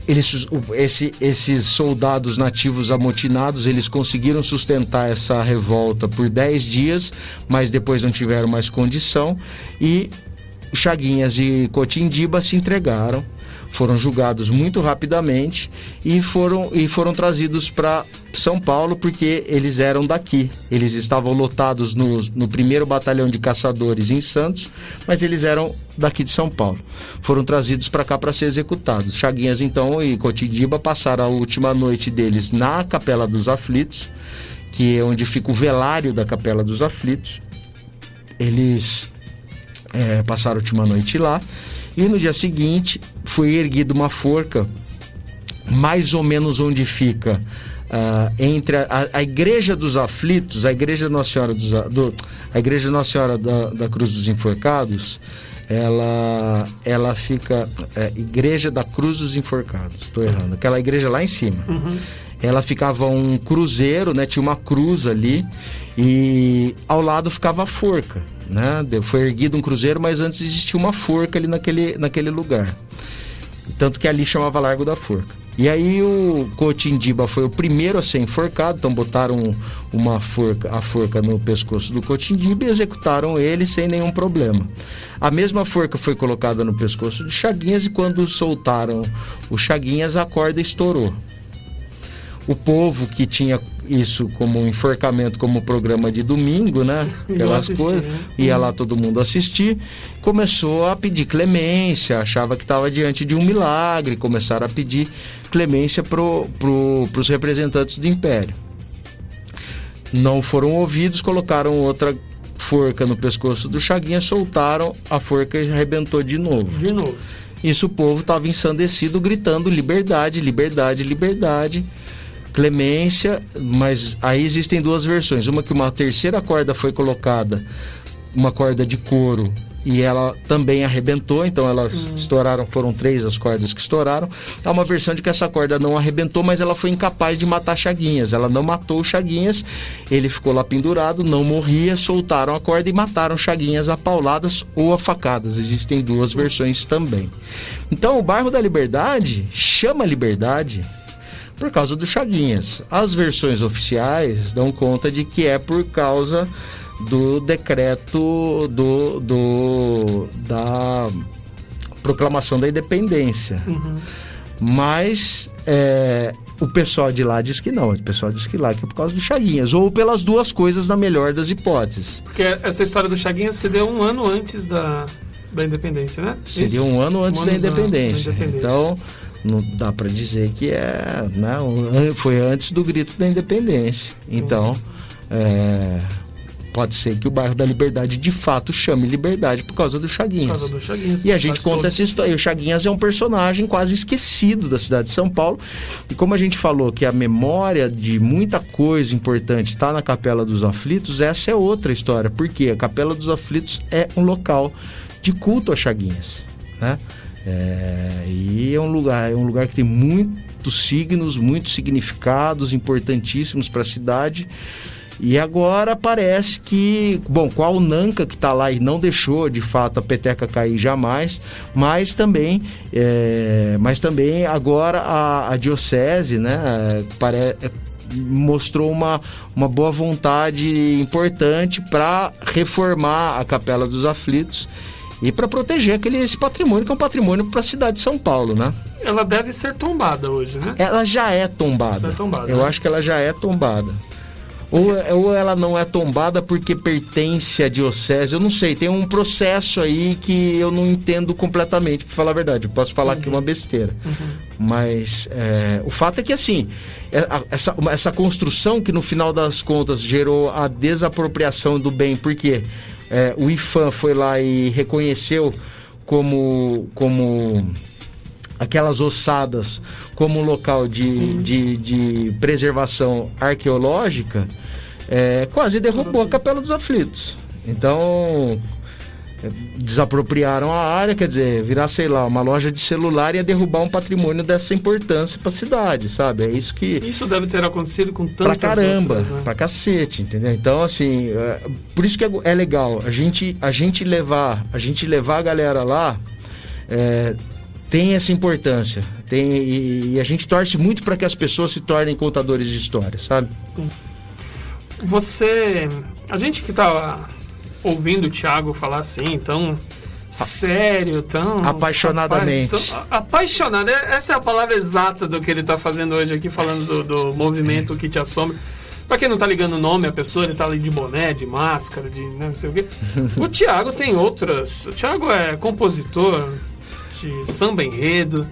Speaker 2: Eles, esse, esses soldados nativos amotinados, eles conseguiram sustentar essa revolta por 10 dias, mas depois não tiveram mais condição e Chaguinhas e Cotindiba se entregaram, foram julgados muito rapidamente e foram, e foram trazidos para são Paulo porque eles eram daqui. Eles estavam lotados no, no primeiro batalhão de caçadores em Santos, mas eles eram daqui de São Paulo. Foram trazidos para cá para ser executados. Chaguinhas então e Cotidiba passaram a última noite deles na Capela dos Aflitos, que é onde fica o velário da Capela dos Aflitos. Eles é, passaram a última noite lá. E no dia seguinte foi erguida uma forca, mais ou menos onde fica uh, entre a, a, Igreja dos Aflitos, a Igreja Nossa Senhora, dos, do, a Igreja Nossa Senhora da, da Cruz dos Enforcados, ela, ela fica. É, igreja da Cruz dos Enforcados, estou errando. Aquela igreja lá em cima. Uhum. Ela ficava um cruzeiro, né? Tinha uma cruz ali e ao lado ficava a forca, né? Foi erguido um cruzeiro, mas antes existia uma forca ali naquele, naquele lugar. Tanto que ali chamava Largo da Forca. E aí o Cotindiba foi o primeiro a ser enforcado, então botaram uma forca, a forca no pescoço do Cotindiba e executaram ele sem nenhum problema. A mesma forca foi colocada no pescoço de Chaguinhas e quando soltaram o Chaguinhas a corda estourou. O povo que tinha isso como um enforcamento, como programa de domingo, né? Aquelas
Speaker 1: assistir,
Speaker 2: coisas.
Speaker 1: né?
Speaker 2: Ia lá todo mundo assistir. Começou a pedir clemência, achava que estava diante de um milagre. Começaram a pedir clemência para pro, os representantes do Império. Não foram ouvidos, colocaram outra forca no pescoço do Chaguinha, soltaram a forca e arrebentou de novo.
Speaker 1: De novo.
Speaker 2: Isso o povo estava ensandecido, gritando liberdade, liberdade, liberdade, clemência. Mas aí existem duas versões: uma que uma terceira corda foi colocada, uma corda de couro e ela também arrebentou, então elas hum. estouraram, foram três as cordas que estouraram. Há uma versão de que essa corda não arrebentou, mas ela foi incapaz de matar Chaguinhas. Ela não matou Chaguinhas, ele ficou lá pendurado, não morria, soltaram a corda e mataram Chaguinhas a pauladas ou a facadas. Existem duas versões também. Então o bairro da Liberdade chama Liberdade por causa do Chaguinhas. As versões oficiais dão conta de que é por causa do decreto do, do da proclamação da independência. Uhum. Mas é, o pessoal de lá diz que não. O pessoal diz que lá que é por causa do Chaguinhas. Ou pelas duas coisas, na melhor das hipóteses.
Speaker 1: Porque essa história do Chaguinhas se deu um ano antes da, da independência, né?
Speaker 2: Seria um ano antes um da, ano independência. da, independência. Então, não dá para dizer que é. Né, foi antes do grito da independência. Então, é, Pode ser que o bairro da Liberdade de fato chame Liberdade por causa do Chaguinhas. Por causa do Chaguinhas. E a gente conta todo. essa história. O Chaguinhas é um personagem quase esquecido da cidade de São Paulo. E como a gente falou que a memória de muita coisa importante está na Capela dos Aflitos, essa é outra história. Porque a Capela dos Aflitos é um local de culto a Chaguinhas. Né? É, e é um lugar, é um lugar que tem muitos signos, muitos significados importantíssimos para a cidade. E agora parece que, bom, com a Unanca que está lá e não deixou de fato a peteca cair jamais, mas também, é, mas também agora a, a diocese, né, pare, mostrou uma, uma boa vontade importante para reformar a Capela dos Aflitos e para proteger aquele esse patrimônio que é um patrimônio para a cidade de São Paulo, né?
Speaker 1: Ela deve ser tombada hoje, né?
Speaker 2: Ela já é tombada. É tombada Eu né? acho que ela já é tombada. Ou, ou ela não é tombada porque pertence à diocese, eu não sei, tem um processo aí que eu não entendo completamente, para falar a verdade. Eu posso falar uhum. aqui uma besteira. Uhum. Mas é, o fato é que assim, é, essa, essa construção que no final das contas gerou a desapropriação do bem, porque é, o IFAM foi lá e reconheceu como, como aquelas ossadas como um local de, de, de, preservação arqueológica, é, quase derrubou a Capela dos Aflitos. Então, desapropriaram a área, quer dizer, virar, sei lá, uma loja de celular e derrubar um patrimônio dessa importância para a cidade, sabe? É isso que.
Speaker 1: Isso deve ter acontecido com tantas
Speaker 2: Pra caramba, outras, né? pra cacete, entendeu? Então, assim, é, por isso que é, é, legal a gente, a gente levar, a gente levar a galera lá. É, tem essa importância. Tem, e, e a gente torce muito para que as pessoas se tornem contadores de histórias, sabe? Sim.
Speaker 1: Você. A gente que tá ouvindo o Thiago falar assim, tão sério, tão.
Speaker 2: Apaixonadamente.
Speaker 1: Tão, apaixonado. É, essa é a palavra exata do que ele está fazendo hoje aqui, falando do, do movimento que te assombra. Pra quem não tá ligando o nome, a pessoa, ele tá ali de boné, de máscara, de não sei o quê. O Thiago tem outras. O Thiago é compositor, de samba enredo,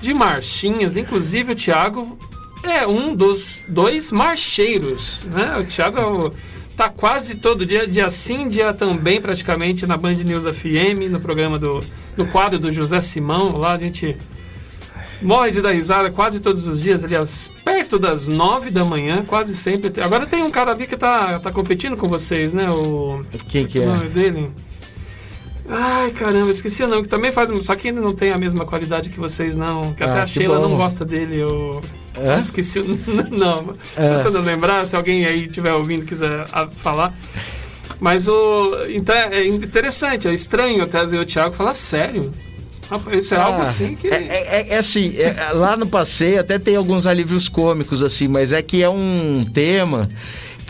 Speaker 1: de marchinhas. Inclusive o Thiago é um dos dois marcheiros, né? O Thiago é o, tá quase todo dia, dia sim, dia também, praticamente, na Band News FM, no programa do, no quadro do José Simão, lá a gente morre de dar risada quase todos os dias, aliás, perto das nove da manhã, quase sempre. Agora tem um cara ali que tá, tá competindo com vocês, né? O,
Speaker 2: Quem que é? O nome dele?
Speaker 1: Ai, caramba, esqueci o nome, que também faz. Só que ele não tem a mesma qualidade que vocês, não. Que ah, até a Sheila bom. não gosta dele. Eu é? esqueci o. Não, é. se eu não lembrar, se alguém aí estiver ouvindo quiser falar. Mas o. Então é interessante, é estranho até ver o Thiago falar sério. Isso é ah, algo assim que. É,
Speaker 2: é, é assim, é, lá no passeio até tem alguns alívios cômicos, assim, mas é que é um tema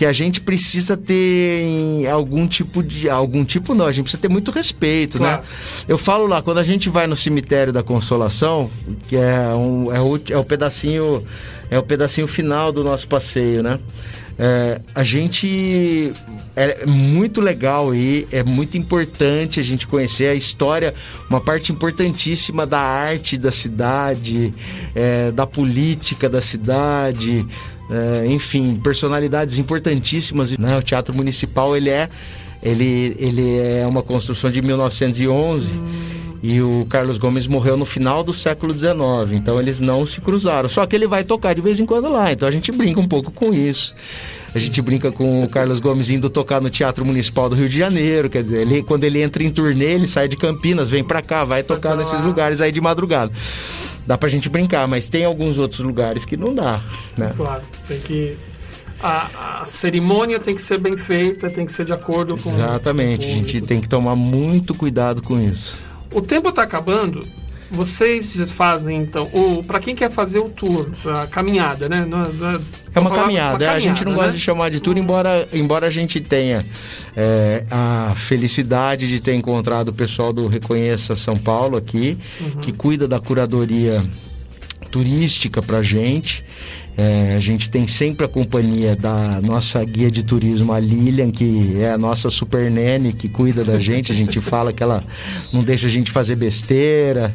Speaker 2: que a gente precisa ter algum tipo de. Algum tipo não, a gente precisa ter muito respeito, né? claro. né? Eu falo lá, quando a gente vai no cemitério da Consolação, que é, um, é, o, é o pedacinho. É o pedacinho final do nosso passeio, né? É, a gente é muito legal e é muito importante a gente conhecer a história, uma parte importantíssima da arte da cidade, é, da política da cidade, é, enfim, personalidades importantíssimas. Né? O Teatro Municipal ele é, ele, ele é uma construção de 1911. Hum. E o Carlos Gomes morreu no final do século XIX, então eles não se cruzaram. Só que ele vai tocar de vez em quando lá, então a gente brinca um pouco com isso. A gente brinca com o Carlos Gomes indo tocar no Teatro Municipal do Rio de Janeiro. Quer dizer, ele, quando ele entra em turnê, ele sai de Campinas, vem pra cá, vai tocar nesses lugares aí de madrugada. Dá pra gente brincar, mas tem alguns outros lugares que não dá, né?
Speaker 1: Claro, tem que a, a, cerimônia tem que ser bem feita, tem que ser de acordo com.
Speaker 2: Exatamente, a gente tem que tomar muito cuidado com isso.
Speaker 1: O tempo está acabando. Vocês fazem então, ou para quem quer fazer o tour, a caminhada, né?
Speaker 2: Não, não, é, é uma caminhada, uma caminhada, a gente não né? gosta de chamar de tour, embora, embora a gente tenha é, a felicidade de ter encontrado o pessoal do Reconheça São Paulo aqui, uhum. que cuida da curadoria turística para gente. É, a gente tem sempre a companhia da nossa guia de turismo, a Lilian, que é a nossa super nene, que cuida da gente. A gente fala que ela não deixa a gente fazer besteira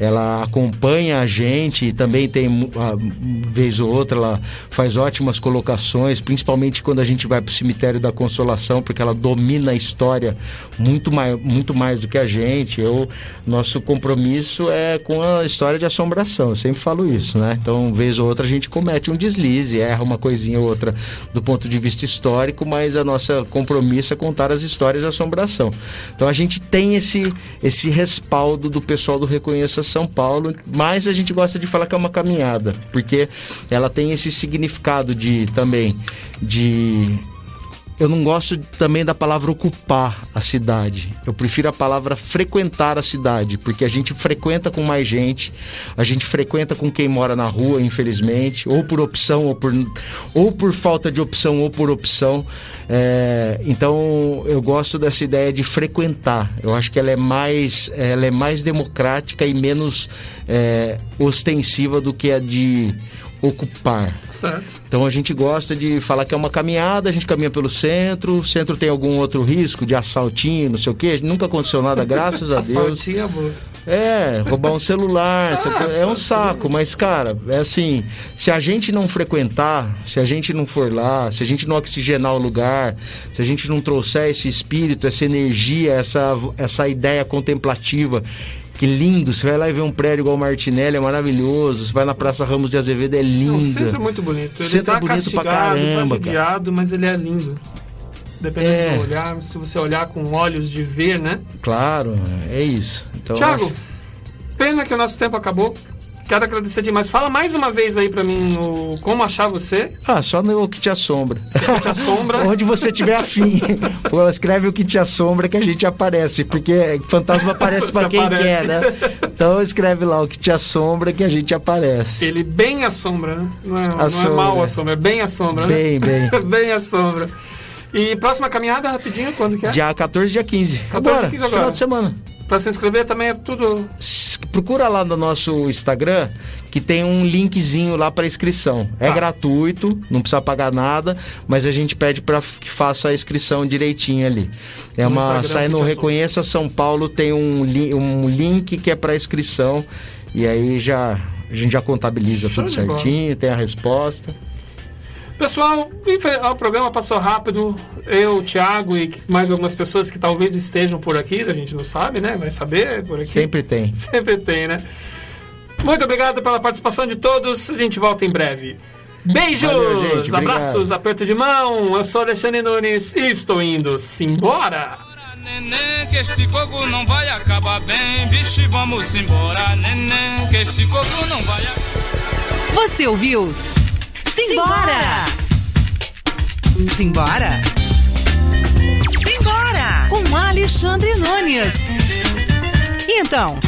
Speaker 2: ela acompanha a gente e também tem, uma vez ou outra, ela faz ótimas colocações, principalmente quando a gente vai para o cemitério da Consolação, porque ela domina a história muito mais, muito mais do que a gente. Eu, nosso compromisso é com a história de assombração, eu sempre falo isso, né? Então, vez ou outra, a gente comete um deslize, erra uma coisinha ou outra do ponto de vista histórico, mas a nossa compromisso é contar as histórias de assombração. Então, a gente tem esse, esse respaldo do pessoal do Reconheça são Paulo, mas a gente gosta de falar que é uma caminhada, porque ela tem esse significado de também de eu não gosto também da palavra ocupar a cidade. Eu prefiro a palavra frequentar a cidade, porque a gente frequenta com mais gente, a gente frequenta com quem mora na rua, infelizmente, ou por opção, ou por, ou por falta de opção, ou por opção. É, então eu gosto dessa ideia de frequentar. Eu acho que ela é mais, ela é mais democrática e menos é, ostensiva do que a de ocupar. Certo. Então a gente gosta de falar que é uma caminhada, a gente caminha pelo centro, o centro tem algum outro risco de assaltinho, não sei o quê, nunca aconteceu nada, graças a Deus.
Speaker 1: Assaltinho, amor.
Speaker 2: É, roubar um celular, ah, é um saco, mas cara, é assim, se a gente não frequentar, se a gente não for lá, se a gente não oxigenar o lugar, se a gente não trouxer esse espírito, essa energia, essa, essa ideia contemplativa que lindo. Você vai lá e vê um prédio igual o Martinelli, é maravilhoso. Você vai na Praça Ramos de Azevedo, é lindo. O
Speaker 1: centro é muito bonito. Ele centro tá é bonito pra caramba, tá judiado, mas ele é lindo. Dependendo é. do olhar, se você olhar com olhos de ver, né?
Speaker 2: Claro, é isso.
Speaker 1: Então, Tiago, acho... pena que o nosso tempo acabou. Quero agradecer demais. Fala mais uma vez aí pra mim o, como achar você.
Speaker 2: Ah, só no que te assombra.
Speaker 1: O que te assombra.
Speaker 2: Onde você tiver afim. Pô, escreve o que te assombra que a gente aparece. Porque fantasma aparece pra quem aparece. quer, né? Então escreve lá o que te assombra que a gente aparece.
Speaker 1: Ele bem assombra, né? Não é, assombra. não é mal assombra, é bem assombra,
Speaker 2: né? Bem, bem.
Speaker 1: bem assombra. E próxima caminhada, rapidinho, quando que é?
Speaker 2: Dia 14, dia 15. 14, agora, 15 agora. Final de semana.
Speaker 1: Para se inscrever também é tudo.
Speaker 2: Procura lá no nosso Instagram que tem um linkzinho lá para inscrição. É tá. gratuito, não precisa pagar nada, mas a gente pede para que faça a inscrição direitinho ali. É no uma sai no Reconheça São Paulo tem um, li, um link que é para inscrição e aí já a gente já contabiliza Show tudo certinho, tem a resposta.
Speaker 1: Pessoal, o programa passou rápido. Eu, o Thiago e mais algumas pessoas que talvez estejam por aqui, a gente não sabe, né? Vai saber por aqui.
Speaker 2: Sempre tem.
Speaker 1: Sempre tem, né? Muito obrigado pela participação de todos. A gente volta em breve. Beijos, Valeu, gente, abraços, aperto de mão. Eu sou Alexandre Nunes e estou indo simbora. Neném, que este coco não vai acabar bem. Vixe, vamos embora, neném, que este coco não vai
Speaker 6: Você ouviu? Simbora! Simbora! Simbora! Com Alexandre Nunes. E então?